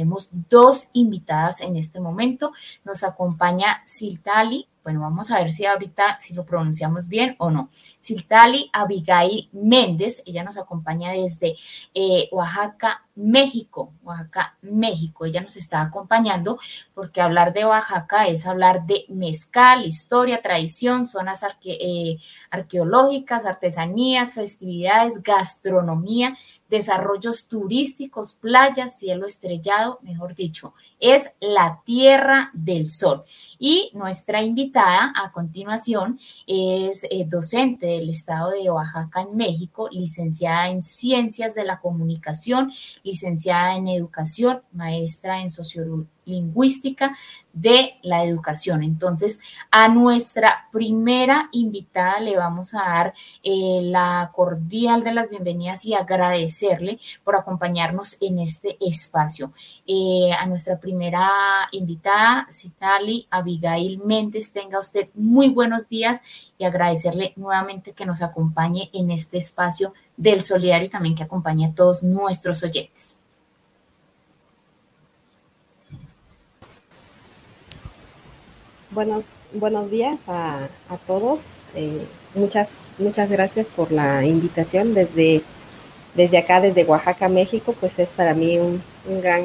tenemos dos invitadas en este momento. Nos acompaña Siltali, bueno, vamos a ver si ahorita, si lo pronunciamos bien o no. Siltali Abigail Méndez, ella nos acompaña desde eh, Oaxaca, México. Oaxaca, México. Ella nos está acompañando porque hablar de Oaxaca es hablar de mezcal, historia, tradición, zonas eh, arqueológicas, artesanías, festividades, gastronomía, desarrollos turísticos, playas, cielo estrellado, mejor dicho, es la Tierra del Sol. Y nuestra invitada a continuación es eh, docente del estado de Oaxaca en México, licenciada en Ciencias de la Comunicación, licenciada en Educación, maestra en Sociología lingüística de la educación. Entonces, a nuestra primera invitada le vamos a dar eh, la cordial de las bienvenidas y agradecerle por acompañarnos en este espacio. Eh, a nuestra primera invitada, Citali Abigail Méndez, tenga usted muy buenos días y agradecerle nuevamente que nos acompañe en este espacio del Solidario y también que acompañe a todos nuestros oyentes. Buenos, buenos días a, todos. Eh, muchas, muchas gracias por la invitación desde, desde acá, desde Oaxaca, México. Pues es para mí un, gran,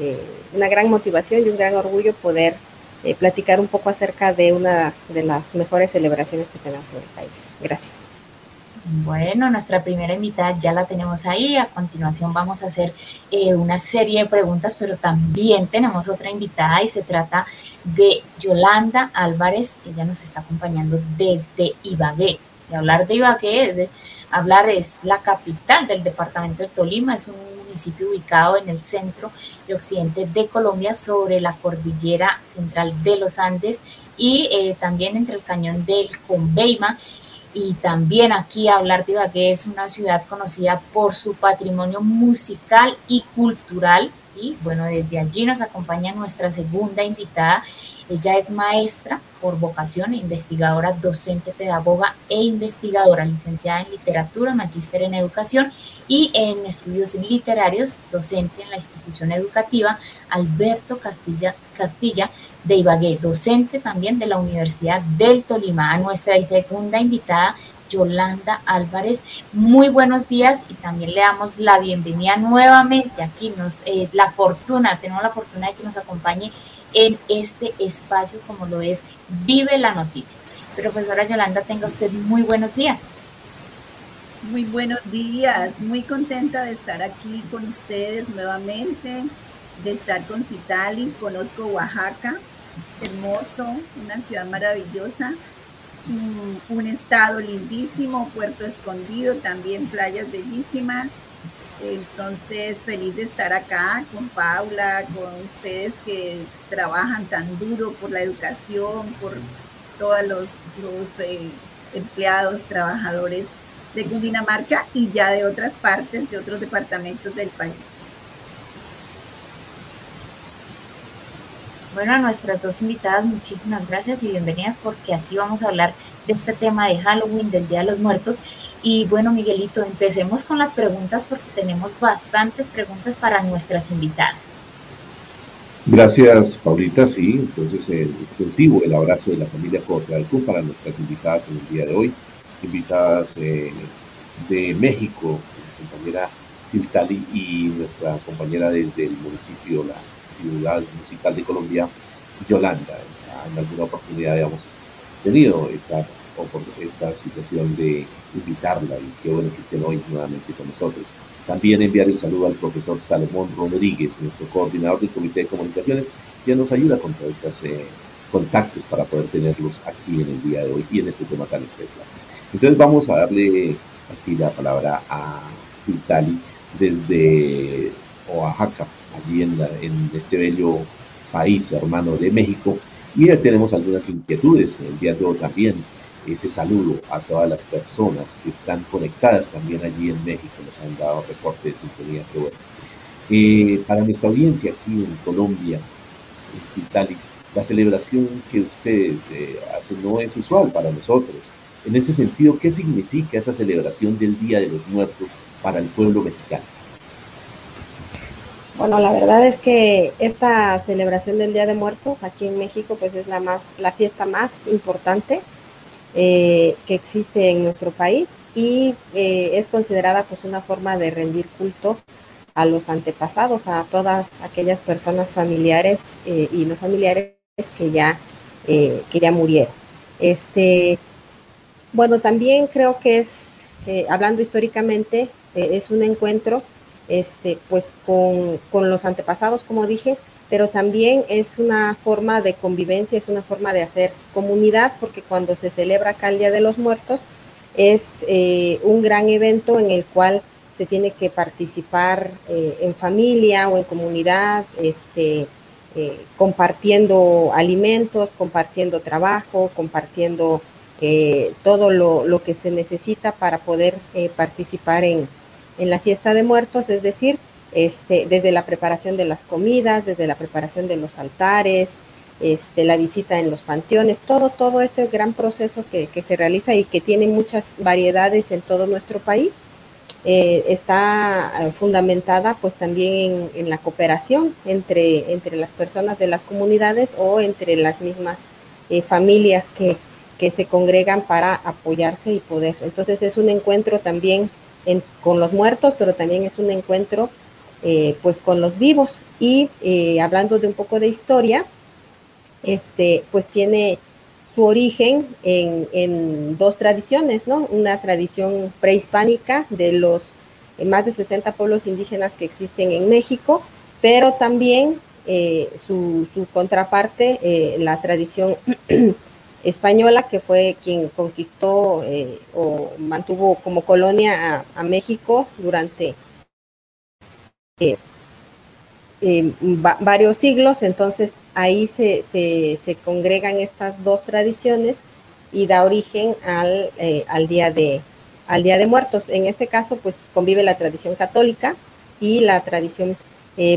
eh, una gran motivación y un gran orgullo poder eh, platicar un poco acerca de una de las mejores celebraciones que tenemos en el país. Gracias. Bueno, nuestra primera invitada ya la tenemos ahí. A continuación vamos a hacer eh, una serie de preguntas, pero también tenemos otra invitada y se trata de Yolanda Álvarez. Ella nos está acompañando desde Ibagué. Y hablar de Ibagué es de, hablar es la capital del departamento de Tolima, es un municipio ubicado en el centro y occidente de Colombia sobre la cordillera central de los Andes y eh, también entre el cañón del Conveima y también aquí hablar de Ibagué es una ciudad conocida por su patrimonio musical y cultural. Y bueno, desde allí nos acompaña nuestra segunda invitada. Ella es maestra por vocación, investigadora, docente, pedagoga e investigadora, licenciada en literatura, magíster en educación y en estudios literarios, docente en la institución educativa Alberto Castilla, Castilla de Ibagué, docente también de la Universidad del Tolima. A nuestra segunda invitada, Yolanda Álvarez. Muy buenos días y también le damos la bienvenida nuevamente aquí. Nos, eh, la fortuna, tenemos la fortuna de que nos acompañe en este espacio como lo es Vive la Noticia. Profesora Yolanda, tenga usted muy buenos días. Muy buenos días, muy contenta de estar aquí con ustedes nuevamente, de estar con Citali, conozco Oaxaca, hermoso, una ciudad maravillosa, un, estado lindísimo, Puerto Escondido, también playas bellísimas. Entonces, feliz de estar acá con Paula, con ustedes que trabajan tan duro por la educación, por todos los, eh, empleados, trabajadores de Cundinamarca y ya de otras partes, de otros departamentos del país. Bueno, a nuestras dos invitadas, muchísimas gracias y bienvenidas porque aquí vamos a hablar de este tema de Halloween, del Día de los Muertos. Y bueno, Miguelito, empecemos con las preguntas porque tenemos bastantes preguntas para nuestras invitadas. Gracias, Paulita. Sí, entonces el extensivo el abrazo de la familia Club para nuestras invitadas en el día de hoy. Invitadas eh, de México, compañera Siltali y nuestra compañera desde el municipio, la ciudad musical de Colombia, Yolanda. En alguna oportunidad hemos tenido esta, esta situación de invitarla y qué bueno que estén hoy nuevamente con nosotros. También enviar el saludo al profesor Salomón Rodríguez, nuestro coordinador del Comité de Comunicaciones, que nos ayuda con todos estos eh, contactos para poder tenerlos aquí en el día de hoy y en este tema tan especial. Entonces vamos a darle aquí la palabra a Citali desde Oaxaca, allí en, este bello país hermano de México. Y tenemos algunas inquietudes, enviando también ese saludo a todas las personas que están conectadas también allí en México, nos han dado reportes de sintonía, que bueno. Eh, para nuestra audiencia aquí en Colombia, en Citali, la celebración que ustedes eh, hacen no es usual para nosotros. En ese sentido, ¿qué significa esa celebración del Día de los Muertos para el pueblo mexicano? Bueno, la verdad es que esta celebración del Día de Muertos aquí en México, pues es la más, la fiesta más importante eh, que existe en nuestro país y eh, es considerada pues una forma de rendir culto a los antepasados, a todas aquellas personas familiares eh, y no familiares que ya, que ya murieron. Este, bueno, también creo que es, hablando históricamente, es un encuentro este, pues con, con los antepasados, como dije, pero también es una forma de convivencia, es una forma de hacer comunidad, porque cuando se celebra acá el Día de los Muertos, es eh, un gran evento en el cual se tiene que participar eh, en familia o en comunidad, este, eh, compartiendo alimentos, compartiendo trabajo, compartiendo todo lo, lo, que se necesita para poder participar en, en la fiesta de muertos, es decir, este, desde la preparación de las comidas, desde la preparación de los altares, este, la visita en los panteones, todo, todo este gran proceso que, se realiza y que tiene muchas variedades en todo nuestro país, eh, está fundamentada pues también en, la cooperación entre, entre las personas de las comunidades o entre las mismas eh, familias que, que se congregan para apoyarse y poder. Entonces es un encuentro también con los muertos, pero también es un encuentro eh, pues con los vivos. Y eh, hablando de un poco de historia, este, pues tiene su origen en, dos tradiciones, ¿no? Una tradición prehispánica de los eh, más de 60 pueblos indígenas que existen en México, pero también su, contraparte, la tradición española, que fue quien conquistó o mantuvo como colonia a, México durante eh, eh, varios siglos, entonces ahí se, se, congregan estas dos tradiciones y da origen al, eh, al, día de, al Día de Muertos. En este caso, pues convive la tradición católica y la tradición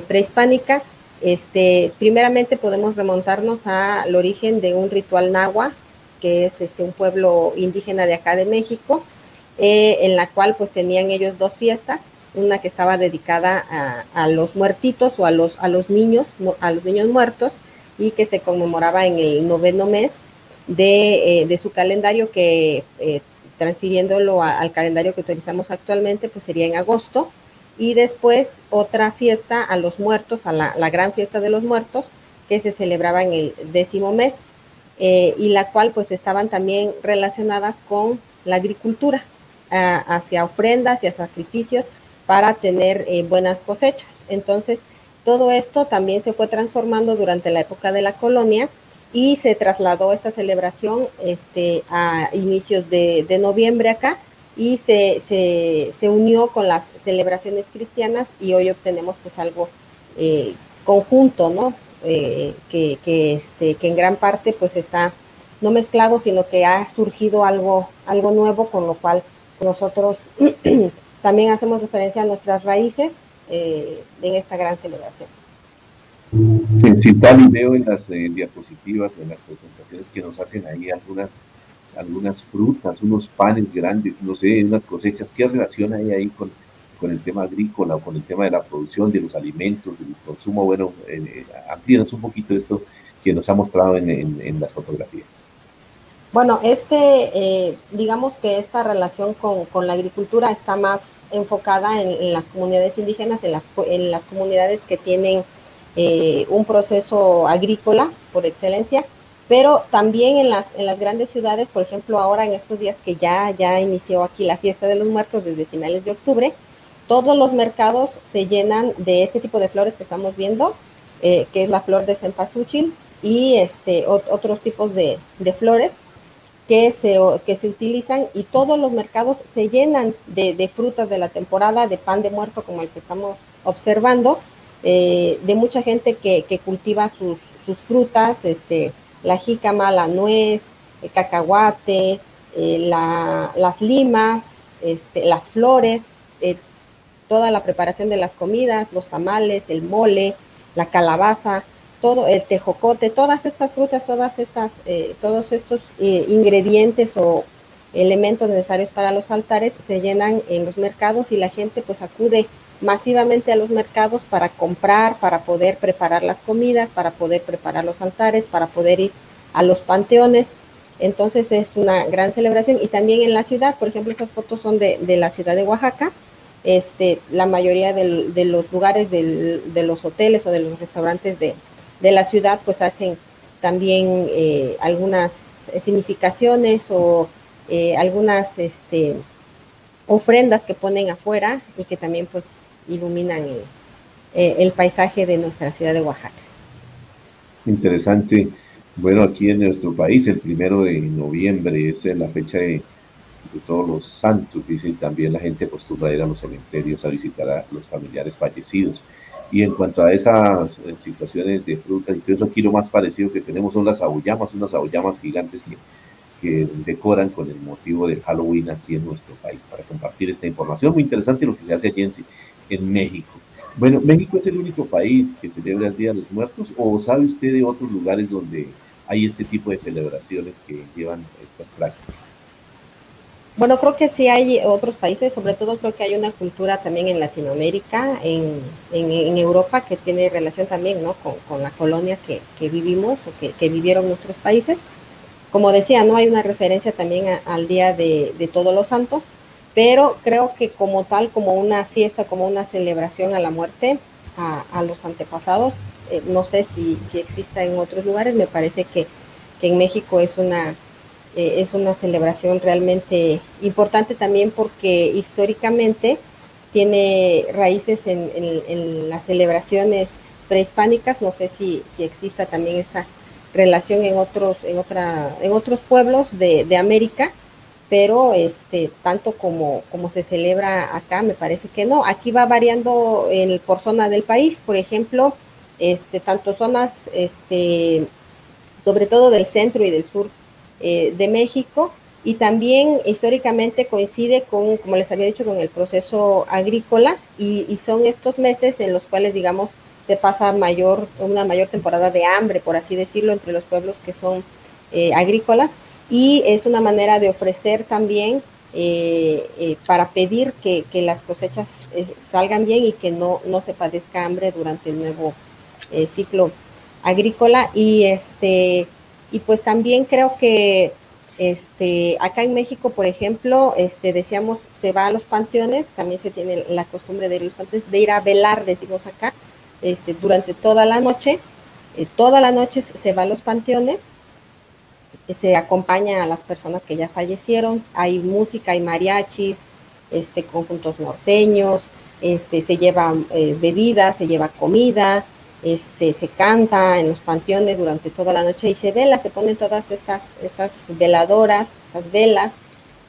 prehispánica. Este, primeramente podemos remontarnos al origen de un ritual nahua, que es este, un pueblo indígena de acá de México, en la cual pues tenían ellos dos fiestas una que estaba dedicada a, los muertitos o a los, a los niños, a los niños muertos, y que se conmemoraba en el noveno mes de, eh, su calendario, que eh, transfiriéndolo al calendario que utilizamos actualmente, pues sería en agosto, y después otra fiesta a los muertos, a la, gran fiesta de los muertos, que se celebraba en el décimo mes, eh, y la cual pues estaban también relacionadas con la agricultura, hacia ofrendas y a sacrificios para tener eh, buenas cosechas. Entonces, todo esto también se fue transformando durante la época de la colonia y se trasladó esta celebración este, a inicios de, noviembre acá y se, se, unió con las celebraciones cristianas y hoy obtenemos pues algo eh, conjunto, ¿no? Eh, que, que, este, que en gran parte pues está no mezclado, sino que ha surgido algo, algo nuevo, con lo cual nosotros También hacemos referencia a nuestras raíces eh, en esta gran celebración. En Cintali veo en las eh, diapositivas, en las presentaciones que nos hacen ahí algunas, algunas frutas, unos panes grandes, no sé, unas cosechas. ¿Qué relación hay ahí con, con el tema agrícola o con el tema de la producción, de los alimentos, del consumo? Bueno, eh, amplíenos un poquito esto que nos ha mostrado en, en las fotografías. Bueno, este, eh, digamos que esta relación con, la agricultura está más enfocada en, las comunidades indígenas, en las, en las comunidades que tienen eh, un proceso agrícola por excelencia, pero también en las, en las grandes ciudades, por ejemplo, ahora en estos días que ya, ya inició aquí la fiesta de los muertos desde finales de octubre, todos los mercados se llenan de este tipo de flores que estamos viendo, eh, que es la flor de cempasúchil y este, otros tipos de, de flores que se, que se utilizan y todos los mercados se llenan de, frutas de la temporada, de pan de muerto como el que estamos observando, eh, de mucha gente que, cultiva sus, frutas, este, la jícama, la nuez, el cacahuate, eh, las limas, este, las flores, eh, toda la preparación de las comidas, los tamales, el mole, la calabaza, todo el tejocote, todas estas frutas, todas estas, eh, todos estos eh, ingredientes o elementos necesarios para los altares se llenan en los mercados y la gente pues acude masivamente a los mercados para comprar, para poder preparar las comidas, para poder preparar los altares, para poder ir a los panteones. Entonces es una gran celebración y también en la ciudad, por ejemplo, esas fotos son de, la ciudad de Oaxaca. Este, la mayoría de, los lugares de los hoteles o de los restaurantes de, la ciudad pues hacen también eh, algunas significaciones o eh, algunas este, ofrendas que ponen afuera y que también pues iluminan eh, el, paisaje de nuestra ciudad de Oaxaca. Interesante. Bueno, aquí en nuestro país el primero de noviembre es la fecha de, todos los santos, dice, también la gente acostumbra ir a los cementerios a visitar a los familiares fallecidos. Y en cuanto a esas eh, situaciones de fruta, entonces aquí lo más parecido que tenemos son las abuyamas, unas abuyamas gigantes que que decoran con el motivo del Halloween aquí en nuestro país para compartir esta información. Muy interesante lo que se hace allí en, en México. Bueno, ¿México es el único país que celebra el Día de los Muertos o sabe usted de otros lugares donde hay este tipo de celebraciones que llevan estas prácticas? Bueno, creo que sí hay otros países, sobre todo creo que hay una cultura también en Latinoamérica, en, Europa, que tiene relación también ¿no? con, la colonia que, vivimos o que, vivieron nuestros países. Como decía, no hay una referencia también al Día de, Todos los Santos, pero creo que como tal, como una fiesta, como una celebración a la muerte, a, los antepasados, eh, no sé si, si exista en otros lugares, me parece que, en México es una, eh, es una celebración realmente importante también porque históricamente tiene raíces en, las celebraciones prehispánicas, no sé si, si exista también esta relación en otros, en otra, en otros pueblos de, de América, pero este, tanto como, como se celebra acá, me parece que no. Aquí va variando en, por zona del país, por ejemplo, este, tanto zonas, este, sobre todo del centro y del sur eh, de México, y también históricamente coincide con, como les había dicho, con el proceso agrícola, y, son estos meses en los cuales, digamos, se pasa mayor, una mayor temporada de hambre, por así decirlo, entre los pueblos que son eh, agrícolas y es una manera de ofrecer también eh, eh, para pedir que, las cosechas salgan bien y que no, no se padezca hambre durante el nuevo ciclo agrícola y este y pues también creo que este acá en México por ejemplo este decíamos se va a los panteones también se tiene la costumbre de ir, de ir a velar decimos acá este, durante toda la noche. Eh, toda la noche se va a los panteones, se acompaña a las personas que ya fallecieron, hay música, hay mariachis, este, conjuntos norteños, este, se lleva eh, bebidas, se lleva comida, este, se canta en los panteones durante toda la noche y se vela, se ponen todas estas, estas veladoras, estas velas,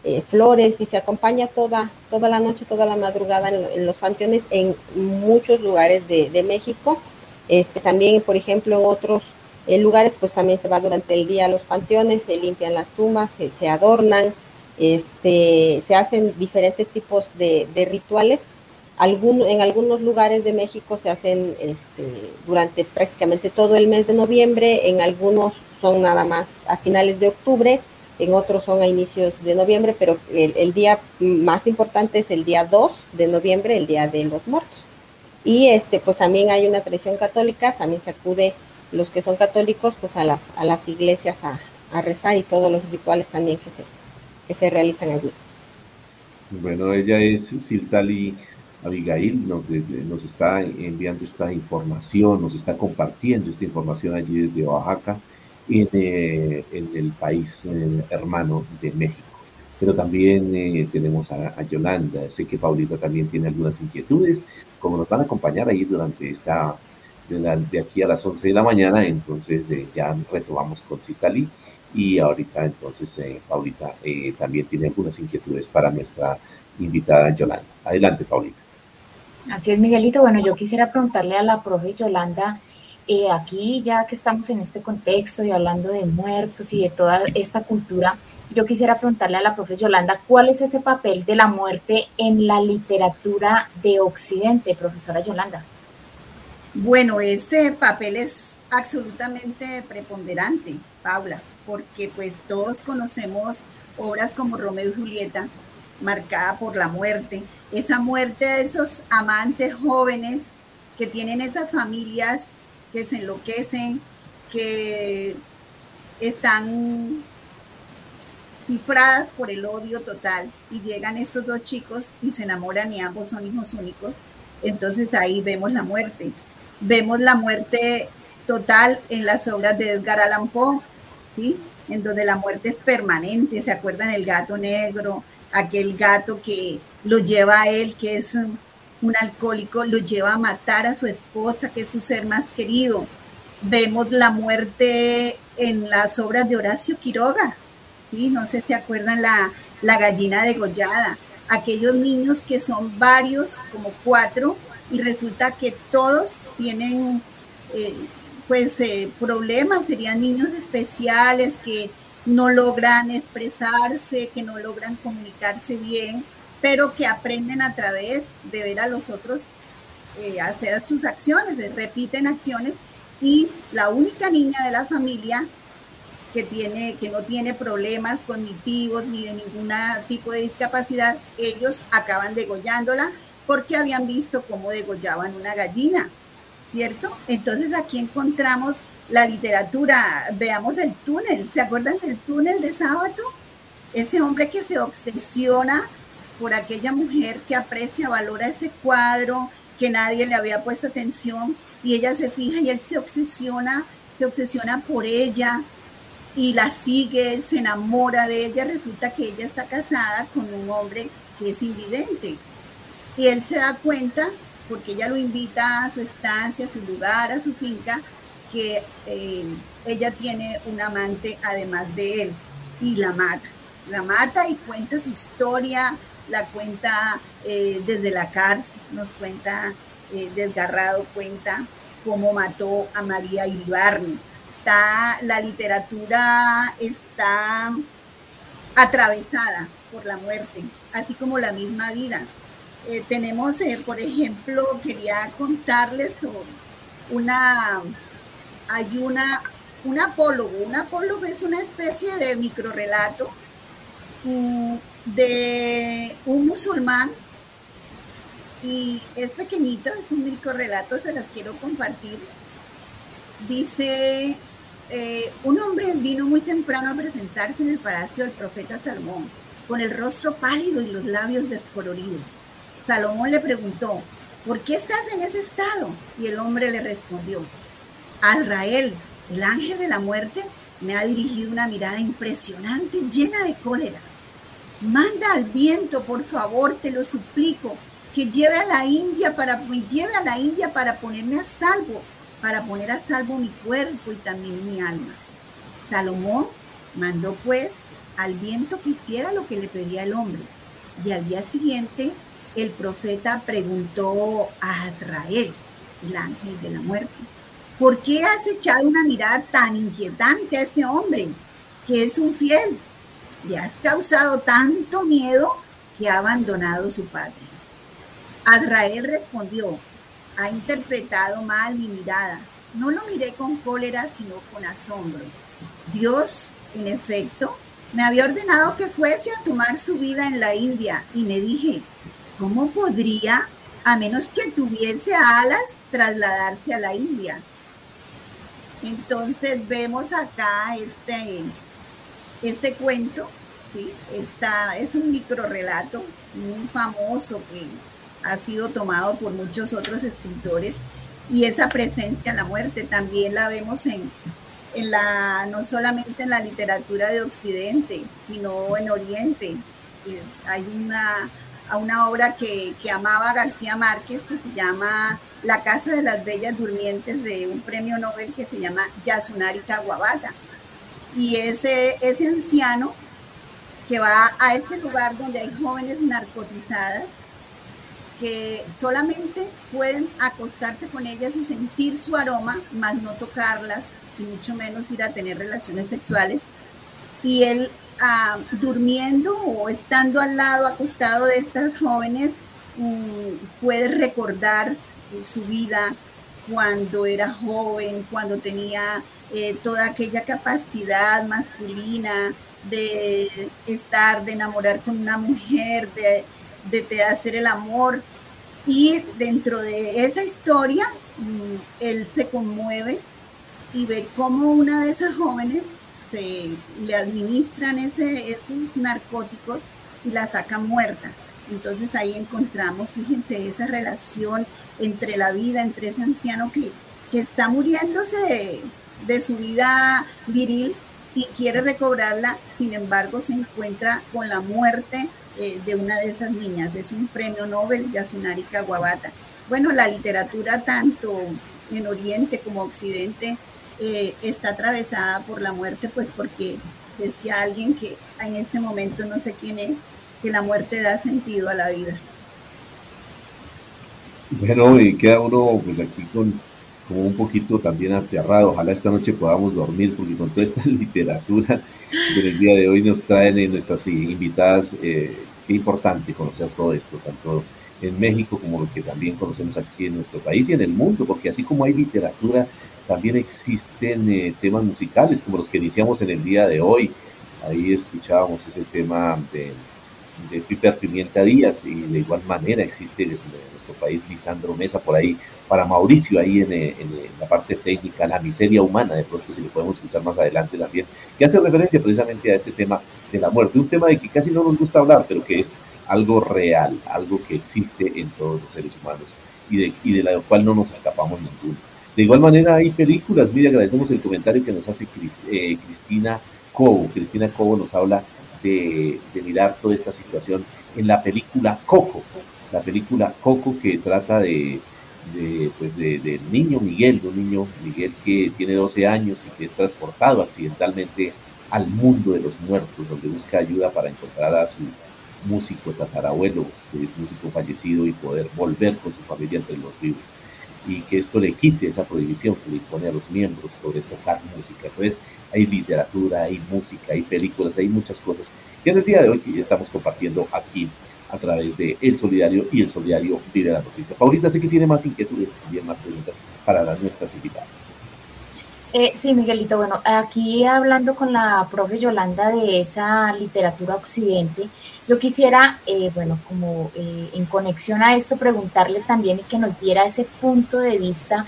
eh, flores y se acompaña toda, toda la noche, toda la madrugada en, los panteones en muchos lugares de, México. Este, también, por ejemplo, en otros lugares, pues también se va durante el día a los panteones, se limpian las tumbas, se, adornan, este, se hacen diferentes tipos de, rituales. en algunos lugares de México se hacen este, durante prácticamente todo el mes de noviembre, en algunos son nada más a finales de octubre, en otros son a inicios de noviembre, pero el, día más importante es el día 2 de noviembre, el Día de los Muertos. Y este, pues también hay una tradición católica, también se acude los que son católicos, pues a las, a las iglesias a, rezar y todos los rituales también que se, que se realizan allí. Bueno, ella es Siltali Abigail, nos, nos está enviando esta información, nos está compartiendo esta información allí desde Oaxaca en, eh, el país eh, hermano de México. Pero también eh, tenemos a, Yolanda, sé que Paulita también tiene algunas inquietudes, como nos van a acompañar ahí durante esta, de, aquí a las 11 de la mañana, entonces ya retomamos con Citali y ahorita entonces Paulita también tiene algunas inquietudes para nuestra invitada Yolanda. Adelante, Paulita. Así es, Miguelito. Bueno, yo quisiera preguntarle a la profe Yolanda eh, aquí ya que estamos en este contexto y hablando de muertos y de toda esta cultura, yo quisiera preguntarle a la profe Yolanda, ¿cuál es ese papel de la muerte en la literatura de Occidente, profesora Yolanda? Bueno, ese papel es absolutamente preponderante, Paula, porque pues todos conocemos obras como Romeo y Julieta, marcada por la muerte, esa muerte de esos amantes jóvenes que tienen esas familias que se enloquecen, que están cifradas por el odio total y llegan estos dos chicos y se enamoran y ambos son hijos únicos. Entonces ahí vemos la muerte. Vemos la muerte total en las obras de Edgar Allan Poe, ¿sí? En donde la muerte es permanente. ¿Se acuerdan el gato negro? Aquel gato que lo lleva a él, que es un alcohólico, lo lleva a matar a su esposa, que es su ser más querido. Vemos la muerte en las obras de Horacio Quiroga, ¿sí? No sé si acuerdan la, la gallina degollada. Aquellos niños que son varios, como cuatro, y resulta que todos tienen eh, pues eh, problemas, serían niños especiales que no logran expresarse, que no logran comunicarse bien, pero que aprenden a través de ver a los otros eh, hacer sus acciones, repiten acciones y la única niña de la familia que, tiene, que no tiene problemas cognitivos ni de ningún tipo de discapacidad, ellos acaban degollándola porque habían visto cómo degollaban una gallina, ¿cierto? Entonces aquí encontramos la literatura, veamos el túnel, ¿se acuerdan del túnel de sábado? Ese hombre que se obsesiona por aquella mujer que aprecia, valora ese cuadro, que nadie le había puesto atención y ella se fija y él se obsesiona, se obsesiona por ella y la sigue, se enamora de ella, resulta que ella está casada con un hombre que es invidente y él se da cuenta, porque ella lo invita a su estancia, a su lugar, a su finca, que eh, ella tiene un amante además de él y la mata. La mata y cuenta su historia, la cuenta eh, desde la cárcel, nos cuenta eh, desgarrado, cuenta cómo mató a María Iribarne. Está, la literatura está atravesada por la muerte, así como la misma vida. Eh, tenemos, eh, por ejemplo, quería contarles una, hay una, un apólogo. Un apólogo es una especie de microrelato mm, de un musulmán y es pequeñito, es un microrelato, se las quiero compartir. Dice, eh, un hombre vino muy temprano a presentarse en el palacio del profeta Salomón, con el rostro pálido y los labios descoloridos. Salomón le preguntó, ¿por qué estás en ese estado? Y el hombre le respondió, Azrael, el ángel de la muerte, me ha dirigido una mirada impresionante, llena de cólera. Manda al viento, por favor, te lo suplico, que lleve a la India para lleve a la India para ponerme a salvo, para poner a salvo mi cuerpo y también mi alma. Salomón mandó pues al viento que hiciera lo que le pedía el hombre, y al día siguiente el profeta preguntó a Azrael, el ángel de la muerte, ¿por qué has echado una mirada tan inquietante a ese hombre que es un fiel? Le has causado tanto miedo que ha abandonado su patria. Azrael respondió, ha interpretado mal mi mirada. No lo miré con cólera, sino con asombro. Dios, en efecto, me había ordenado que fuese a tomar su vida en la India y me dije, ¿cómo podría, a menos que tuviese alas, trasladarse a la India? Entonces vemos acá este, este cuento, ¿sí? Es un micro relato muy famoso que ha sido tomado por muchos otros escritores y esa presencia en la muerte también la vemos en, en la, no solamente en la literatura de Occidente, sino en Oriente. Hay una a una obra que, amaba García Márquez que se llama La Casa de las Bellas Durmientes de un premio Nobel que se llama Yasunari Kawabata. Y ese, ese anciano que va a ese lugar donde hay jóvenes narcotizadas que solamente pueden acostarse con ellas y sentir su aroma, más no tocarlas y mucho menos ir a tener relaciones sexuales. Y él durmiendo o estando al lado, acostado de estas jóvenes, mm, puede recordar su vida, cuando era joven, cuando tenía eh, toda aquella capacidad masculina de estar, de enamorar con una mujer, de, de, hacer el amor. Y dentro de esa historia, mm, él se conmueve y ve cómo una de esas jóvenes se le administran ese, esos narcóticos y la saca muerta. Entonces ahí encontramos, fíjense, esa relación entre la vida, entre ese anciano que, que está muriéndose de, su vida viril y quiere recobrarla, sin embargo se encuentra con la muerte eh, de una de esas niñas. Es un premio Nobel, Yasunari Kawabata. Bueno, la literatura tanto en Oriente como Occidente eh, está atravesada por la muerte, pues porque decía alguien que en este momento no sé quién es, que la muerte da sentido a la vida. Bueno, y queda uno pues aquí con como un poquito también aterrado. Ojalá esta noche podamos dormir, porque con toda esta literatura del día de hoy nos traen en nuestras invitadas, eh, qué importante conocer todo esto, tanto en México como lo que también conocemos aquí en nuestro país y en el mundo, porque así como hay literatura, también existen eh, temas musicales como los que iniciamos en el día de hoy. Ahí escuchábamos ese tema de de Piper Pimienta Díaz y de igual manera existe en nuestro país Lisandro Mesa por ahí, para Mauricio ahí en, en, la parte técnica, la miseria humana, de pronto si lo podemos escuchar más adelante también, que hace referencia precisamente a este tema de la muerte, un tema de que casi no nos gusta hablar, pero que es algo real, algo que existe en todos los seres humanos y de, y de la cual no nos escapamos ninguno. De igual manera hay películas, mire, agradecemos el comentario que nos hace eh, Cristina Cobo. Cristina Cobo nos habla de, mirar toda esta situación en la película Coco, la película Coco que trata de, pues del niño Miguel, de un niño Miguel que tiene 12 años y que es transportado accidentalmente al mundo de los muertos, donde busca ayuda para encontrar a su músico tatarabuelo, que es músico fallecido, y poder volver con su familia entre los vivos. Y que esto le quite esa prohibición que le impone a los miembros sobre tocar música. Entonces, hay literatura, hay música, hay películas, hay muchas cosas que en el día de hoy estamos compartiendo aquí a través de El Solidario y El Solidario Vive la Noticia. Paulita, sé que tiene más inquietudes, también más preguntas para las nuestras invitadas. Eh, sí, Miguelito, bueno, aquí hablando con la profe Yolanda de esa literatura occidente, yo quisiera, eh, bueno, como eh, en conexión a esto, preguntarle también y que nos diera ese punto de vista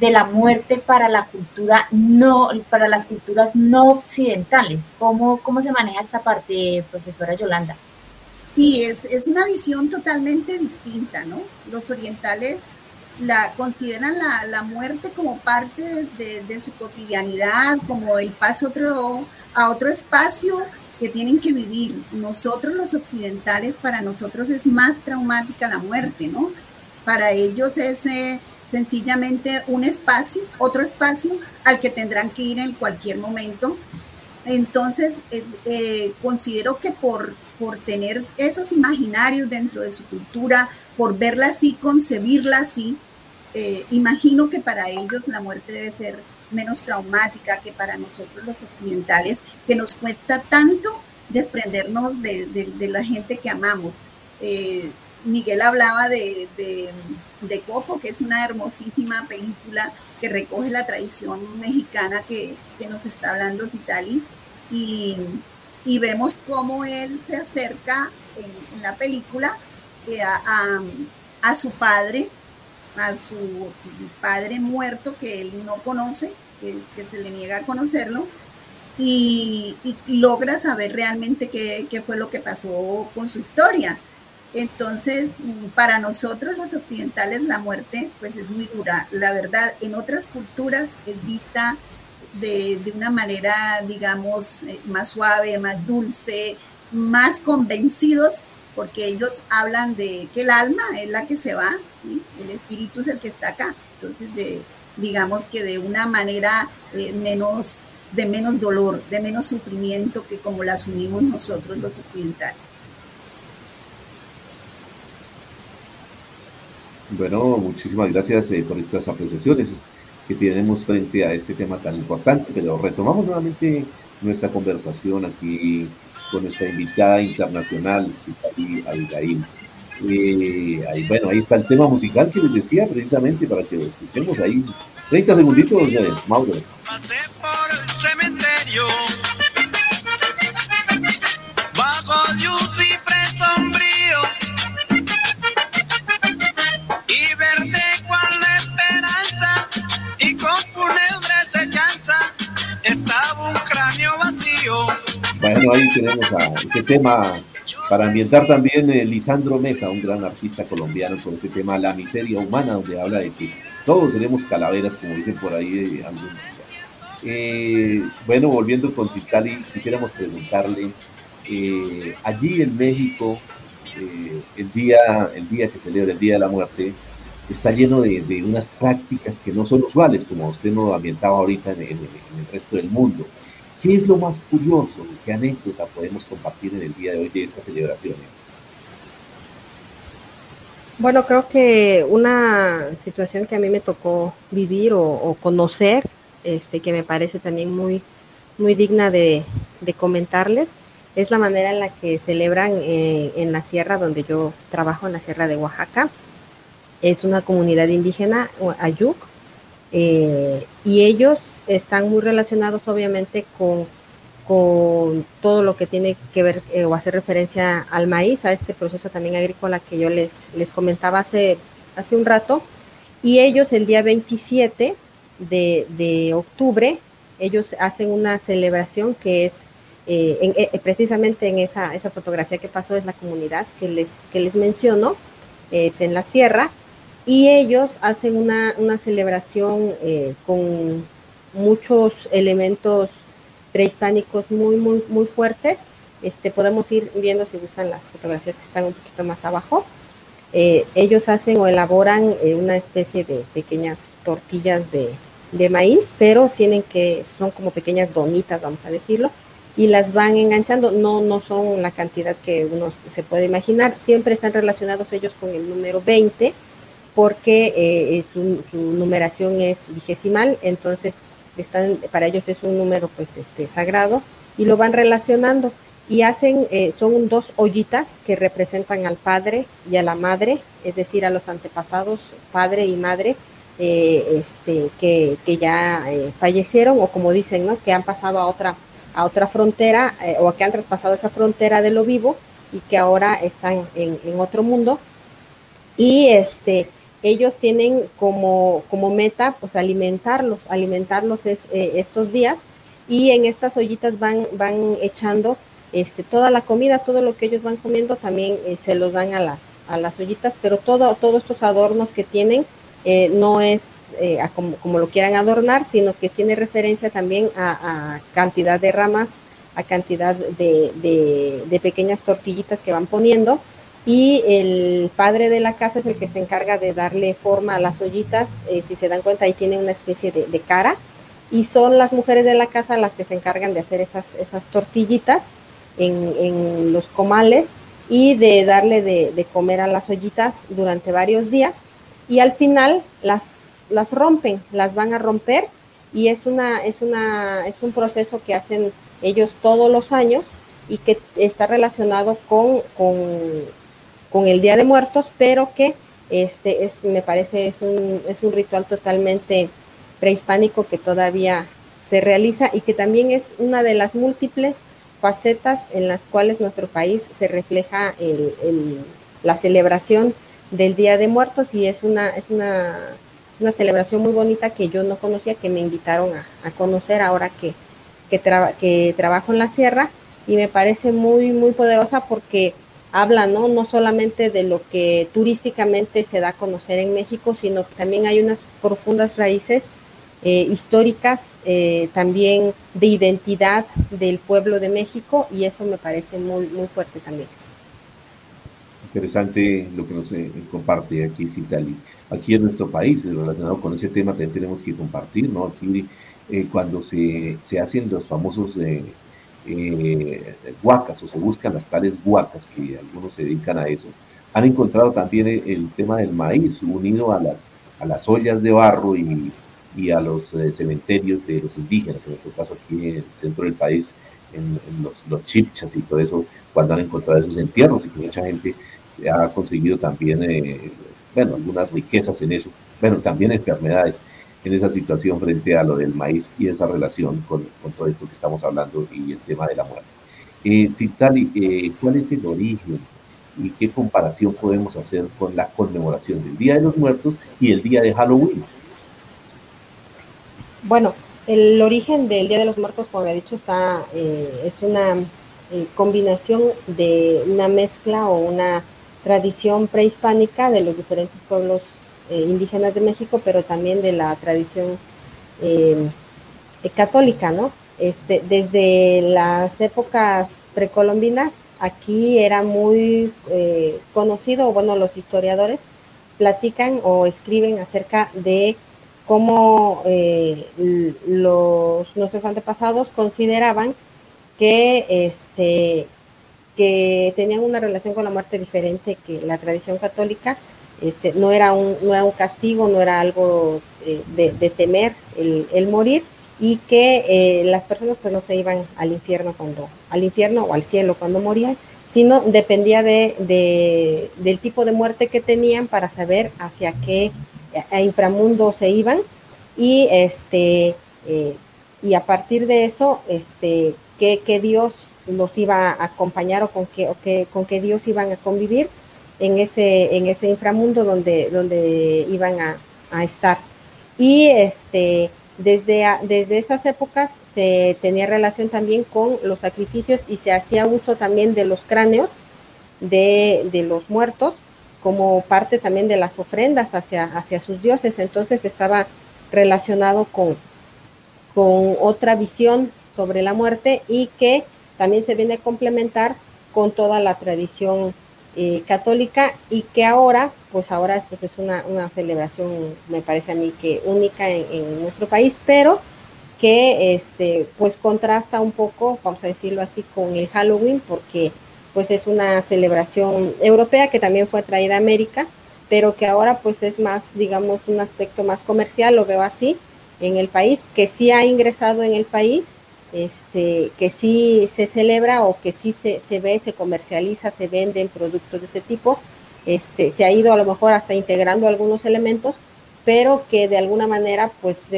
de la muerte para la cultura no, para las culturas no occidentales. ¿Cómo, cómo se maneja esta parte, profesora Yolanda? Sí, es, es una visión totalmente distinta, ¿no? Los orientales la consideran la, la muerte como parte de, de, su cotidianidad, como el paso a otro espacio que tienen que vivir. Nosotros los occidentales, para nosotros es más traumática la muerte, ¿no? Para ellos es eh, sencillamente un espacio, otro espacio al que tendrán que ir en cualquier momento. Entonces, eh, eh, considero que por, por tener esos imaginarios dentro de su cultura, por verla así, concebirla así, eh, imagino que para ellos la muerte debe ser menos traumática que para nosotros los occidentales, que nos cuesta tanto desprendernos de, de, la gente que amamos. Miguel hablaba de, de, Coco, que es una hermosísima película que recoge la tradición mexicana que, nos está hablando Citali. Y, vemos cómo él se acerca en, la película eh, a, su padre, a su padre muerto que él no conoce, que, se le niega a conocerlo, y, logra saber realmente qué, qué, fue lo que pasó con su historia. Entonces, para nosotros los occidentales la muerte pues es muy dura. La verdad, en otras culturas es vista de, una manera, digamos, eh, más suave, más dulce, más convencidos, porque ellos hablan de que el alma es la que se va, el espíritu es el que está acá. Entonces, digamos que de una manera eh, menos, de menos dolor, de menos sufrimiento que como la asumimos nosotros los occidentales. Bueno, muchísimas gracias eh, por estas apreciaciones que tenemos frente a este tema tan importante, pero retomamos nuevamente nuestra conversación aquí con nuestra invitada internacional, Citali Abigail. Eh, ahí, bueno, ahí está el tema musical que les decía precisamente para que lo escuchemos ahí. 30 segunditos, de Mauro. Pasé por el cementerio, Ahí tenemos a este tema para ambientar también eh, Lisandro Mesa, un gran artista colombiano, con ese tema La miseria humana, donde habla de que todos tenemos calaveras, como dicen por ahí. Eh, eh, bueno, volviendo con Citali, quisiéramos preguntarle, allí en México, el, día, el día que celebra el Día de la Muerte, está lleno de, unas prácticas que no son usuales, como usted nos ambientaba ahorita en el resto del mundo. ¿Qué es lo más curioso? ¿Qué anécdota podemos compartir en el día de hoy de estas celebraciones? Bueno, creo que una situación que a mí me tocó vivir o, conocer, este, que me parece también muy, muy digna de, comentarles, es la manera en la que celebran eh, en la sierra donde yo trabajo, en la sierra de Oaxaca. Es una comunidad indígena, Ayuk, eh, y ellos están muy relacionados obviamente con, todo lo que tiene que ver eh, o hacer referencia al maíz, a este proceso también agrícola que yo les, les comentaba hace, hace un rato. Y ellos el día 27 de, de octubre, ellos hacen una celebración que es eh, precisamente en esa, esa fotografía que pasó, es la comunidad que les, que les menciono, es en la sierra, y ellos hacen una, celebración eh, con muchos elementos prehispánicos muy, muy, muy fuertes. Este, podemos ir viendo si gustan las fotografías que están un poquito más abajo. Eh, ellos hacen o elaboran eh, una especie de pequeñas tortillas de, maíz, pero tienen que, son como pequeñas donitas, vamos a decirlo, y las van enganchando. No, no son la cantidad que uno se puede imaginar. Siempre están relacionados ellos con el número 20 porque eh, su, numeración es vigesimal, entonces están, para ellos es un número pues este sagrado y lo van relacionando y hacen, eh, son dos ollitas que representan al padre y a la madre, es decir, a los antepasados, padre y madre, eh, este, que, que ya fallecieron o como dicen, ¿no? que han pasado a otra, a otra frontera o que han traspasado esa frontera de lo vivo y que ahora están en, en otro mundo. Y este, ellos tienen como, como meta pues alimentarlos, alimentarlos es, eh, estos días y en estas ollitas van, van echando este, toda la comida, todo lo que ellos van comiendo también eh, se los dan a las, a las ollitas, pero todo, todos estos adornos que tienen eh, no es como, lo quieran adornar, sino que tiene referencia también a, cantidad de ramas, a cantidad de pequeñas tortillitas que van poniendo y el padre de la casa es el que se encarga de darle forma a las ollitas. Eh, si se dan cuenta, ahí tiene una especie de, cara. Y son las mujeres de la casa las que se encargan de hacer esas, esas tortillitas en, los comales y de darle de, comer a las ollitas durante varios días. Y al final las, las rompen, las van a romper. Y es, una, es, una, es un proceso que hacen ellos todos los años y que está relacionado con con el Día de Muertos, pero que este es, me parece, es un, es un ritual totalmente prehispánico que todavía se realiza y que también es una de las múltiples facetas en las cuales nuestro país se refleja la celebración del Día de Muertos y es una, es una, una celebración muy bonita que yo no conocía, que me invitaron a, conocer ahora que, que, que trabajo en la sierra y me parece muy, muy poderosa porque habla ¿no? no solamente de lo que turísticamente se da a conocer en México, sino que también hay unas profundas raíces eh, históricas, eh, también de identidad del pueblo de México, y eso me parece muy, muy fuerte también. Interesante lo que nos eh, comparte aquí Citali. Aquí en nuestro país, relacionado con ese tema, también tenemos que compartir, ¿no? Aquí cuando se, se, hacen los famosos eh, huacas o se buscan las tales huacas que algunos se dedican a eso, han encontrado también el, tema del maíz unido a las, a las ollas de barro y, y a los eh, cementerios de los indígenas, en nuestro caso aquí en el centro del país, en, los, los, chipchas y todo eso, cuando han encontrado esos entierros y que mucha gente se ha conseguido también, eh, bueno, algunas riquezas en eso, bueno, también enfermedades en esa situación frente a lo del maíz y esa relación con, todo esto que estamos hablando y el tema de la muerte. Eh, eh, ¿cuál es el origen y qué comparación podemos hacer con la conmemoración del Día de los Muertos y el Día de Halloween? Bueno, el origen del Día de los Muertos, como he dicho, está, eh, es una eh, combinación de una mezcla o una tradición prehispánica de los diferentes pueblos eh, indígenas de México, pero también de la tradición católica, ¿no? Este, desde las épocas precolombinas, aquí era muy conocido, bueno, los historiadores platican o escriben acerca de cómo eh, los, nuestros antepasados consideraban que, este, que tenían una relación con la muerte diferente que la tradición católica. Este, no, era un, no era un castigo, no era algo eh, de, temer el, morir y que eh, las personas pues no se iban al infierno cuando, al infierno o al cielo cuando morían, sino dependía de, del tipo de muerte que tenían para saber hacia qué inframundo se iban. Y este eh, y a partir de eso este que, Dios los iba a acompañar o con que, que con que Dios iban a convivir en ese en ese inframundo donde donde iban a, estar y este desde, desde esas épocas se tenía relación también con los sacrificios y se hacía uso también de los cráneos de, de los muertos como parte también de las ofrendas hacia, hacia sus dioses. Entonces estaba relacionado con, con otra visión sobre la muerte y que también se viene a complementar con toda la tradición eh, católica y que ahora, pues ahora pues es una, una celebración, me parece a mí que única en, en, nuestro país, pero que este, pues contrasta un poco, vamos a decirlo así, con el Halloween, porque pues es una celebración europea que también fue traída a América, pero que ahora pues es más, digamos, un aspecto más comercial, lo veo así, en el país, que sí ha ingresado en el país, este, que sí se celebra o que sí se, se ve, se comercializa, se venden productos de ese tipo, este, se ha ido a lo mejor hasta integrando algunos elementos, pero que de alguna manera pues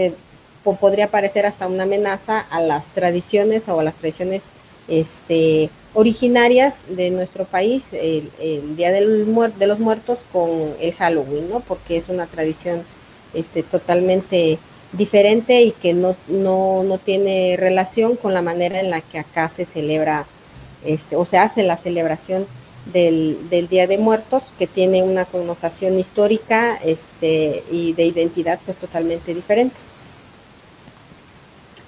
podría parecer hasta una amenaza a las tradiciones o a las tradiciones este, originarias de nuestro país, el, Día del de los Muertos con el Halloween, ¿no? Porque es una tradición este, totalmente diferente y que no, no, no, tiene relación con la manera en la que acá se celebra este, o se hace la celebración del, del Día de Muertos, que tiene una connotación histórica este, y de identidad pues totalmente diferente.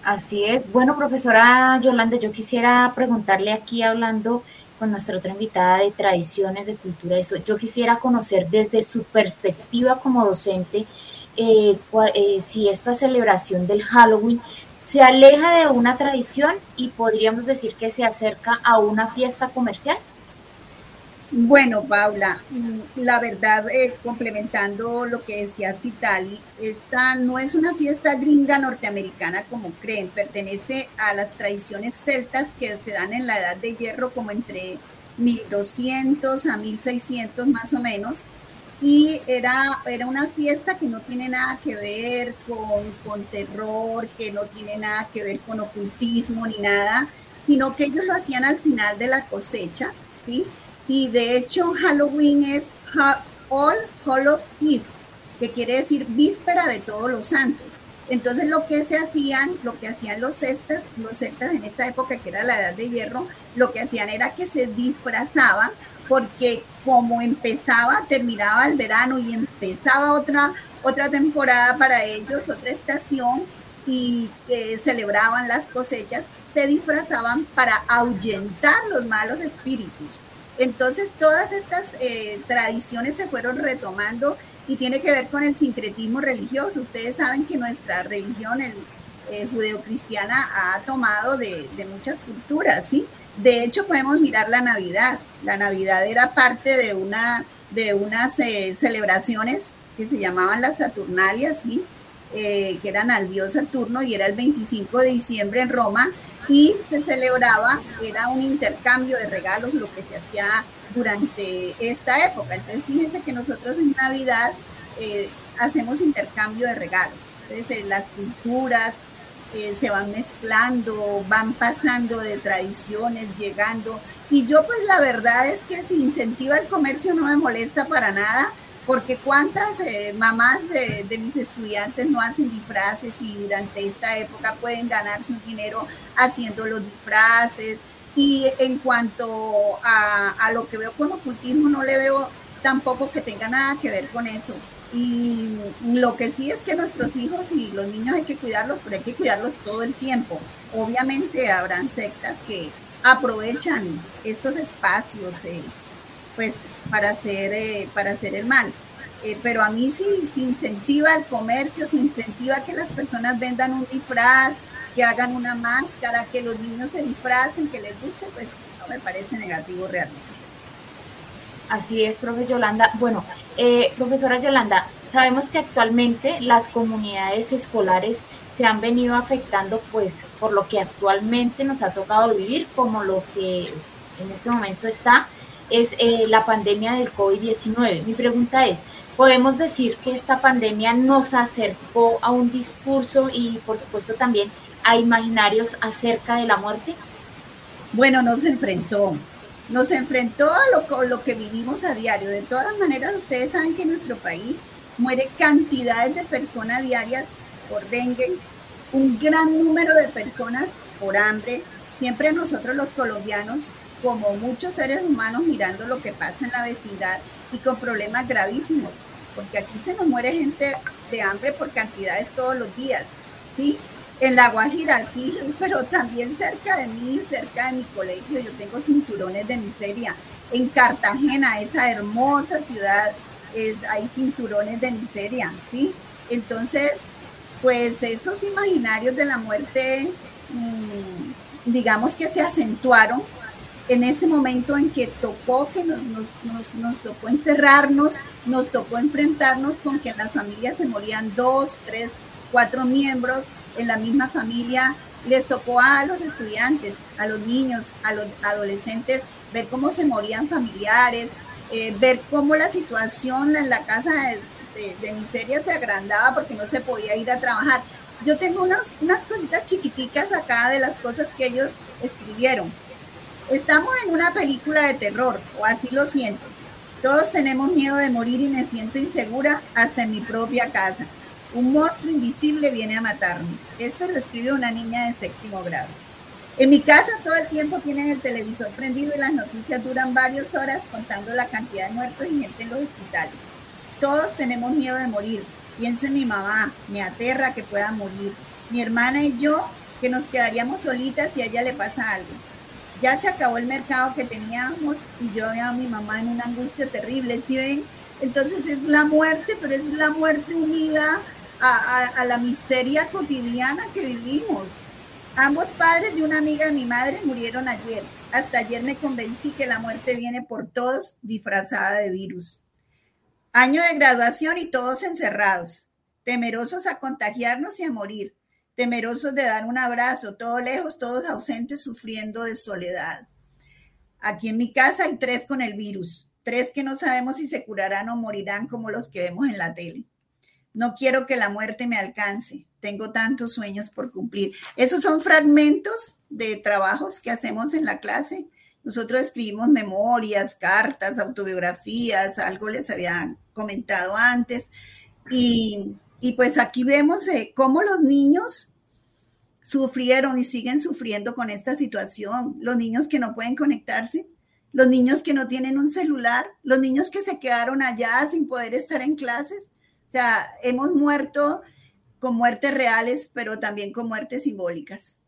Así es. Bueno, profesora Yolanda, yo quisiera preguntarle aquí hablando con nuestra otra invitada de tradiciones, de cultura, eso. Yo quisiera conocer desde su perspectiva como docente eh, eh, si esta celebración del Halloween se aleja de una tradición y podríamos decir que se acerca a una fiesta comercial. Bueno, Paula, mm, la verdad, eh, complementando lo que decía Citali, esta no es una fiesta gringa norteamericana como creen, pertenece a las tradiciones celtas que se dan en la Edad de Hierro como entre 1200 a 1600 más o menos, y era, era una fiesta que no tiene nada que ver con, con terror, que no tiene nada que ver con ocultismo ni nada, sino que ellos lo hacían al final de la cosecha, ¿sí? Y de hecho Halloween es All Hallows Eve, que quiere decir víspera de todos los santos. Entonces lo que se hacían, lo que hacían los celtas, los celtas en esta época que era la edad de hierro, lo que hacían era que se disfrazaban porque como empezaba, terminaba el verano y empezaba otra, otra temporada para ellos, otra estación y que celebraban las cosechas, se disfrazaban para ahuyentar los malos espíritus. Entonces, todas estas eh, tradiciones se fueron retomando y tiene que ver con el sincretismo religioso. Ustedes saben que nuestra religión el, eh, judeocristiana ha tomado de, muchas culturas, ¿sí? De hecho, podemos mirar la Navidad. La Navidad era parte de, una, de unas eh, celebraciones que se llamaban las Saturnalias, ¿sí? que eran al dios Saturno y era el 25 de diciembre en Roma y se celebraba, era un intercambio de regalos, lo que se hacía durante esta época. Entonces, fíjense que nosotros en Navidad eh, hacemos intercambio de regalos. Entonces, las culturas eh, se van mezclando, van pasando de tradiciones, llegando. Y yo, pues, la verdad es que si incentiva el comercio no me molesta para nada porque cuántas eh, mamás de, mis estudiantes no hacen disfraces y durante esta época pueden ganar su dinero haciendo los disfraces. Y en cuanto a, a lo que veo con ocultismo, no le veo tampoco que tenga nada que ver con eso. Y lo que sí es que nuestros hijos y los niños hay que cuidarlos, pero hay que cuidarlos todo el tiempo. Obviamente habrán sectas que aprovechan estos espacios eh, pues para hacer, eh, para hacer el mal. Eh, pero a mí sí, se incentiva el comercio, se incentiva que las personas vendan un disfraz, que hagan una máscara, que los niños se disfracen, que les guste, pues no me parece negativo realmente. Así es, profe Yolanda. Bueno, eh, profesora Yolanda, sabemos que actualmente las comunidades escolares se han venido afectando pues por lo que actualmente nos ha tocado vivir, como lo que en este momento está es eh, la pandemia del COVID-19. Mi pregunta es, ¿podemos decir que esta pandemia nos acercó a un discurso y por supuesto también a imaginarios acerca de la muerte? Bueno, nos enfrentó, nos enfrentó a lo, lo que vivimos a diario. De todas maneras, ustedes saben que en nuestro país muere cantidades de personas diarias por dengue, un gran número de personas por hambre. Siempre nosotros los colombianos como muchos seres humanos mirando lo que pasa en la vecindad y con problemas gravísimos, porque aquí se nos muere gente de hambre por cantidades todos los días, ¿sí? En La Guajira, sí, pero también cerca de mí, cerca de mi colegio, yo tengo cinturones de miseria. En Cartagena, esa hermosa ciudad, es, hay cinturones de miseria, ¿sí? Entonces, pues esos imaginarios de la muerte, mm, digamos que se acentuaron en ese momento en que tocó, que nos, nos, tocó encerrarnos, nos tocó enfrentarnos con que en las familias se morían dos, tres, cuatro miembros en la misma familia, les tocó a los estudiantes, a los niños, a los adolescentes, ver cómo se morían familiares, eh, ver cómo la situación en la casa de, miseria se agrandaba porque no se podía ir a trabajar. Yo tengo unas, unas cositas chiquiticas acá de las cosas que ellos escribieron. Estamos en una película de terror, o así lo siento. Todos tenemos miedo de morir y me siento insegura hasta en mi propia casa. Un monstruo invisible viene a matarme. Esto lo escribe una niña de séptimo grado. En mi casa todo el tiempo tienen el televisor prendido y las noticias duran varias horas contando la cantidad de muertos y gente en los hospitales. Todos tenemos miedo de morir. Pienso en mi mamá, me aterra que pueda morir. Mi hermana y yo, que nos quedaríamos solitas si a ella le pasa algo ya se acabó el mercado que teníamos y yo veo a mi mamá en una angustia terrible, ¿sí ven? Entonces es la muerte, pero es la muerte unida a, la miseria cotidiana que vivimos. Ambos padres de una amiga de mi madre murieron ayer. Hasta ayer me convencí que la muerte viene por todos disfrazada de virus. Año de graduación y todos encerrados, temerosos a contagiarnos y a morir temerosos de dar un abrazo, todos lejos, todos ausentes, sufriendo de soledad. Aquí en mi casa hay tres con el virus, tres que no sabemos si se curarán o morirán como los que vemos en la tele. No quiero que la muerte me alcance, tengo tantos sueños por cumplir. Esos son fragmentos de trabajos que hacemos en la clase. Nosotros escribimos memorias, cartas, autobiografías, algo les había comentado antes. Y, pues aquí vemos eh, cómo los niños sufrieron y siguen sufriendo con esta situación. Los niños que no pueden conectarse, los niños que no tienen un celular, los niños que se quedaron allá sin poder estar en clases. O sea, hemos muerto con muertes reales, pero también con muertes simbólicas.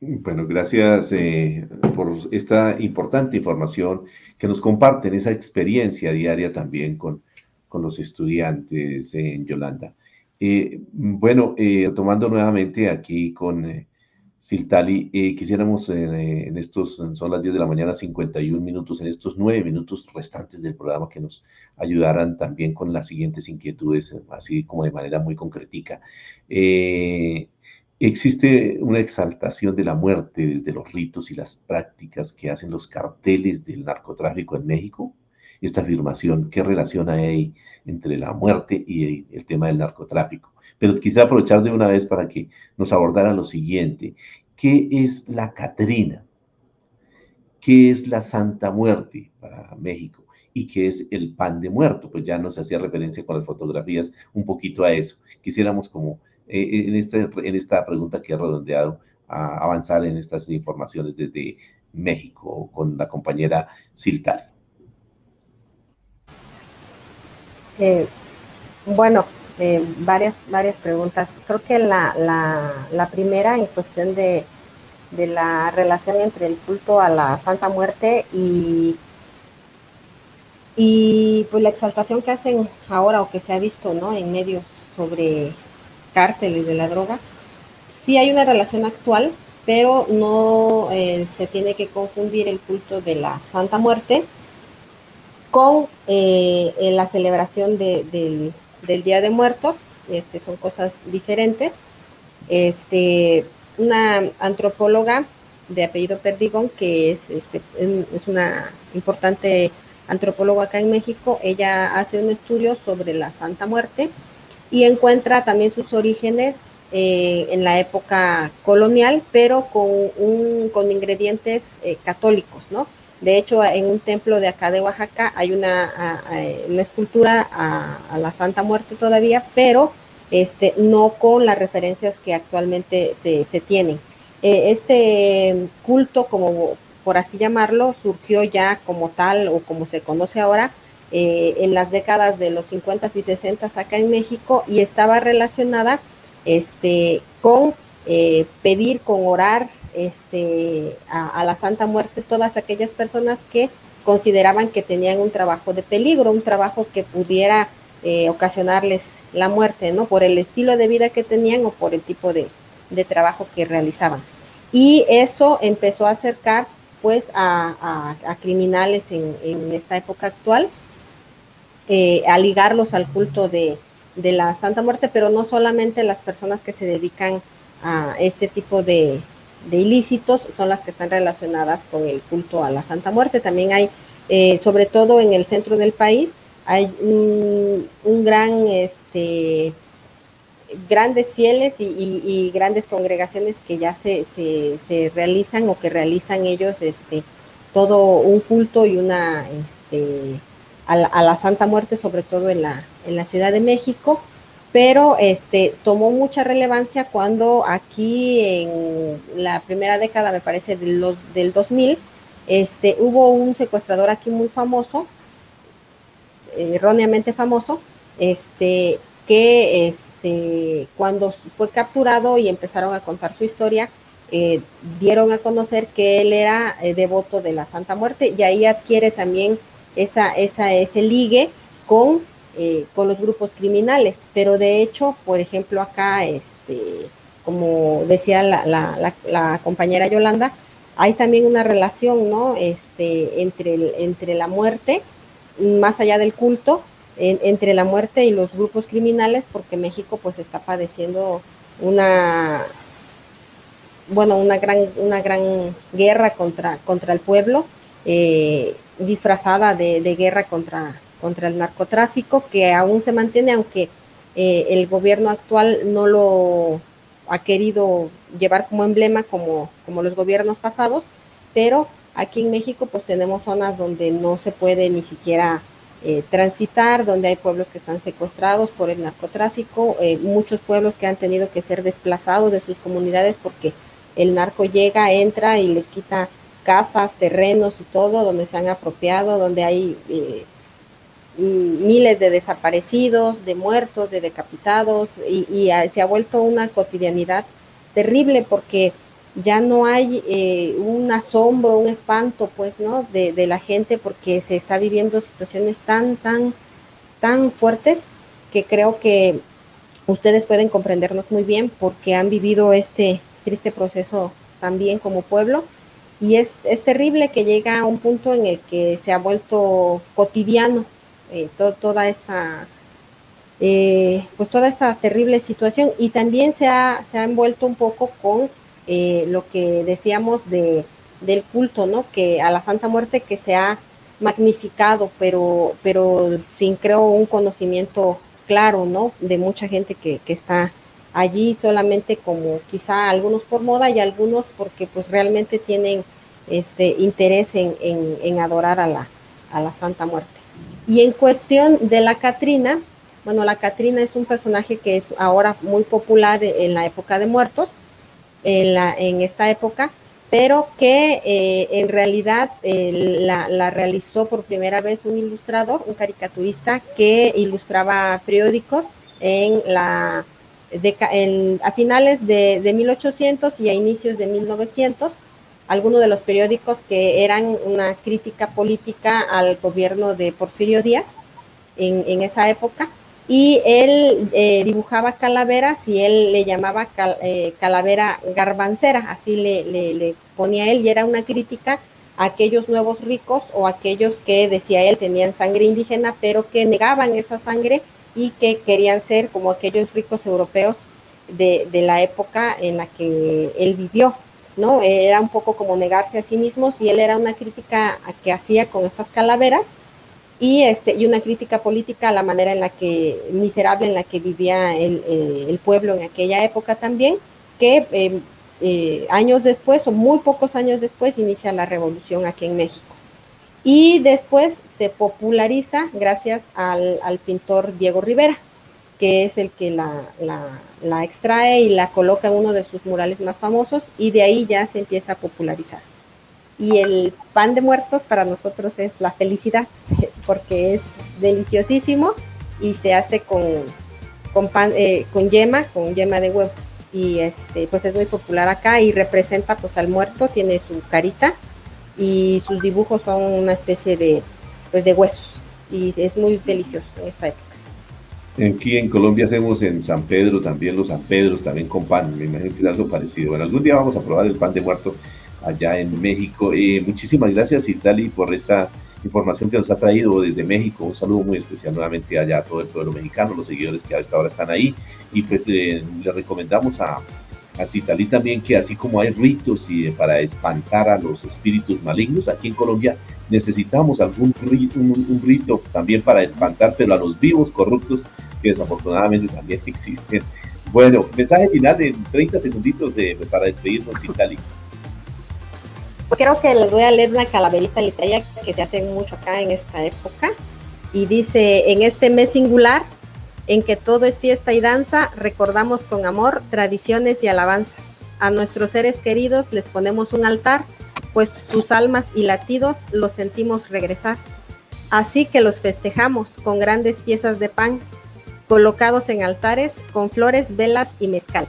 Bueno, gracias eh, por esta importante información que nos comparten, esa experiencia diaria también con, con los estudiantes en Yolanda. Eh, bueno, eh, tomando nuevamente aquí con eh, Siltali, quisiéramos en estos, son las 10 de la mañana, 51 minutos, en estos 9 minutos restantes del programa que nos ayudaran también con las siguientes inquietudes, así como de manera muy concretica. Existe una exaltación de la muerte desde los ritos y las prácticas que hacen los carteles del narcotráfico en México. Esta afirmación, ¿qué relación hay entre la muerte y el tema del narcotráfico? Pero quisiera aprovechar de una vez para que nos abordara lo siguiente. ¿Qué es la Catrina? ¿Qué es la Santa Muerte para México? ¿Y qué es el pan de muerto? Pues ya nos hacía referencia con las fotografías un poquito a eso. Quisiéramos como eh, en, este, en esta pregunta que he redondeado avanzar en estas informaciones desde México con la compañera Siltal. Eh, bueno, eh, varias, varias preguntas. Creo que la, la, primera en cuestión de, de, la relación entre el culto a la Santa Muerte y, y pues la exaltación que hacen ahora o que se ha visto ¿no? en medios sobre cárteles de la droga, sí hay una relación actual, pero no eh, se tiene que confundir el culto de la Santa Muerte con eh, la celebración del, Día de Muertos. Este, son cosas diferentes. Este, una antropóloga de apellido Perdigón, que es, este, es una importante antropóloga acá en México, ella hace un estudio sobre la Santa Muerte y encuentra también sus orígenes eh, en la época colonial, pero con, un, con ingredientes eh, católicos, ¿no? De hecho, en un templo de acá de Oaxaca hay una, una escultura a, la Santa Muerte todavía, pero este, no con las referencias que actualmente se, se tienen. Eh, este culto, como por así llamarlo, surgió ya como tal o como se conoce ahora eh, en las décadas de los 50 y 60 acá en México y estaba relacionada este, con eh, pedir, con orar este, a, la Santa Muerte todas aquellas personas que consideraban que tenían un trabajo de peligro, un trabajo que pudiera eh, ocasionarles la muerte, ¿no? Por el estilo de vida que tenían o por el tipo de, trabajo que realizaban. Y eso empezó a acercar pues a, criminales en, esta época actual eh, a ligarlos al culto de, la Santa Muerte, pero no solamente las personas que se dedican a este tipo de, ilícitos son las que están relacionadas con el culto a la Santa Muerte. También hay, eh, sobre todo en el centro del país, hay un, gran, este, grandes fieles y, grandes congregaciones que ya se, se, realizan o que realizan ellos este, todo un culto y una, este, a la, Santa Muerte, sobre todo en la, en la Ciudad de México, pero este, tomó mucha relevancia cuando aquí en la primera década, me parece, de del 2000, este, hubo un secuestrador aquí muy famoso, erróneamente famoso, este, que este, cuando fue capturado y empezaron a contar su historia, eh, dieron a conocer que él era eh, devoto de la Santa Muerte y ahí adquiere también esa, esa, ese ligue con, eh, con los grupos criminales. Pero de hecho, por ejemplo, acá, este, como decía la, la, la, compañera Yolanda, hay también una relación, ¿no? Este, entre, entre la muerte, más allá del culto, entre la muerte y los grupos criminales, porque México pues está padeciendo una, bueno, una gran, una gran guerra contra, contra el pueblo. Eh, disfrazada de, guerra contra, contra el narcotráfico, que aún se mantiene, aunque eh, el gobierno actual no lo ha querido llevar como emblema como, como los gobiernos pasados, pero aquí en México pues tenemos zonas donde no se puede ni siquiera eh, transitar, donde hay pueblos que están secuestrados por el narcotráfico, eh, muchos pueblos que han tenido que ser desplazados de sus comunidades porque el narco llega, entra y les quita casas, terrenos y todo, donde se han apropiado, donde hay eh, miles de desaparecidos, de muertos, de decapitados, y, se ha vuelto una cotidianidad terrible porque ya no hay eh, un asombro, un espanto, pues, ¿no? De, de, la gente porque se está viviendo situaciones tan, tan, tan fuertes que creo que ustedes pueden comprendernos muy bien porque han vivido este triste proceso también como pueblo y es, es terrible que llega a un punto en el que se ha vuelto cotidiano eh, toda esta eh, pues toda esta terrible situación y también se ha, se ha envuelto un poco con eh, lo que decíamos de, del culto, ¿no? Que a la Santa Muerte que se ha magnificado, pero, pero sin creo un conocimiento claro, ¿no? De mucha gente que, que está allí solamente como quizá algunos por moda y algunos porque pues realmente tienen este interés en, en, en adorar a la, a la Santa Muerte. Y en cuestión de la Catrina, bueno, la Catrina es un personaje que es ahora muy popular en la época de muertos, en, la, en esta época, pero que eh, en realidad eh, la, la, realizó por primera vez un ilustrador, un caricaturista que ilustraba periódicos en la, de, en, a finales de, de 1800 y a inicios de 1900 algunos de los periódicos que eran una crítica política al gobierno de Porfirio Díaz en, esa época y él eh, dibujaba calaveras y él le llamaba eh, calavera garbancera, así le, ponía él, y era una crítica a aquellos nuevos ricos o aquellos que decía él tenían sangre indígena, pero que negaban esa sangre y que querían ser como aquellos ricos europeos de la época en la que él vivió. ¿No? Era un poco como negarse a sí mismos y él era una crítica que hacía con estas calaveras y, este, y una crítica política a la manera en la que, miserable en la que vivía el, eh, pueblo en aquella época también, que eh, eh, años después o muy pocos años después inicia la revolución aquí en México. Y después se populariza gracias al, pintor Diego Rivera, que es el que la, la, extrae y la coloca en uno de sus murales más famosos y de ahí ya se empieza a popularizar. Y el pan de muertos para nosotros es la felicidad, porque es deliciosísimo y se hace con, con, pan, eh, con yema, con yema de huevo. Y este, pues es muy popular acá y representa pues al muerto, tiene su carita y sus dibujos son una especie de, pues, de huesos y es muy delicioso esta época. Aquí en Colombia hacemos en San Pedro también los San Pedros, también con pan. Me imagino que es algo parecido. Bueno, algún día vamos a probar el pan de muerto allá en México. Eh, muchísimas gracias, Itali, por esta información que nos ha traído desde México. Un saludo muy especial nuevamente allá a todo el pueblo mexicano, los seguidores que a esta hora están ahí. Y pues eh, le recomendamos a, a también que así como hay ritos y para espantar a los espíritus malignos, aquí en Colombia necesitamos algún rito, un rito también para espantar, pero a los vivos corruptos que desafortunadamente también existen. Bueno, mensaje final de 30 segunditos de, para despedirnos, Itali. Creo que les voy a leer una calaverita literaria que se hace mucho acá en esta época. Y dice, en este mes singular, en que todo es fiesta y danza, recordamos con amor tradiciones y alabanzas. A nuestros seres queridos les ponemos un altar, pues sus almas y latidos los sentimos regresar. Así que los festejamos con grandes piezas de pan, colocados en altares con flores, velas y mezcal.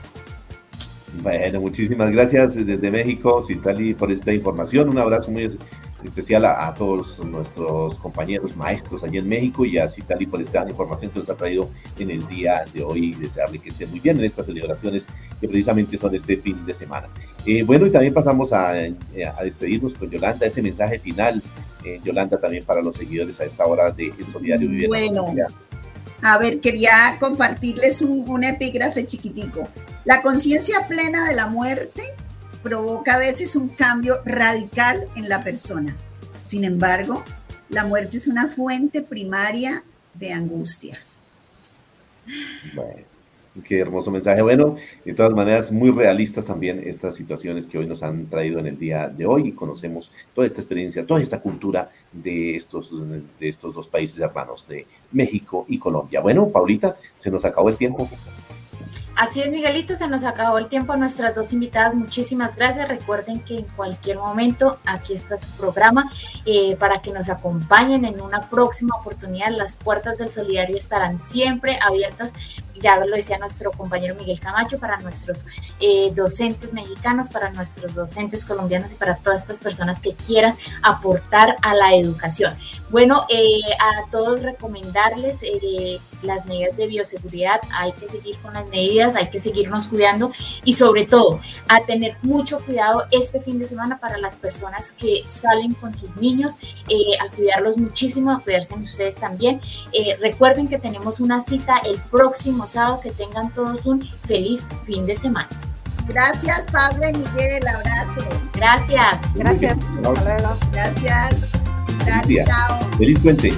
Bueno, muchísimas gracias desde México, Citali, por esta información. Un abrazo muy especial a, a, todos nuestros compañeros maestros allí en México y a Citali por esta información que nos ha traído en el día de hoy. Desearle que esté muy bien en estas celebraciones que precisamente son este fin de semana. Eh, bueno, y también pasamos a, a, despedirnos con Yolanda, ese mensaje final, eh, Yolanda, también para los seguidores a esta hora de El Solidario Vivienda. Bueno. A ver, quería compartirles un, un epígrafe chiquitico. La conciencia plena de la muerte provoca a veces un cambio radical en la persona. Sin embargo, la muerte es una fuente primaria de angustia. Bueno. Qué hermoso mensaje. Bueno, de todas maneras, muy realistas también estas situaciones que hoy nos han traído en el día de hoy y conocemos toda esta experiencia, toda esta cultura de estos, de estos dos países hermanos, de México y Colombia. Bueno, Paulita, se nos acabó el tiempo. Así es, Miguelito, se nos acabó el tiempo. Nuestras dos invitadas, muchísimas gracias. Recuerden que en cualquier momento aquí está su programa eh, para que nos acompañen en una próxima oportunidad. Las puertas del Solidario estarán siempre abiertas ya lo decía nuestro compañero Miguel Camacho, para nuestros eh, docentes mexicanos, para nuestros docentes colombianos y para todas estas personas que quieran aportar a la educación. Bueno, eh, a todos recomendarles eh, las medidas de bioseguridad, hay que seguir con las medidas, hay que seguirnos cuidando y sobre todo a tener mucho cuidado este fin de semana para las personas que salen con sus niños, a cuidarlos muchísimo, a cuidarse en ustedes también. recuerden que tenemos una cita el próximo sábado, que tengan todos un feliz fin de semana. Gracias, Pablo y Miguel. Abrazo. Gracias. Gracias. Gracias. Gracias. Chao. Feliz puente.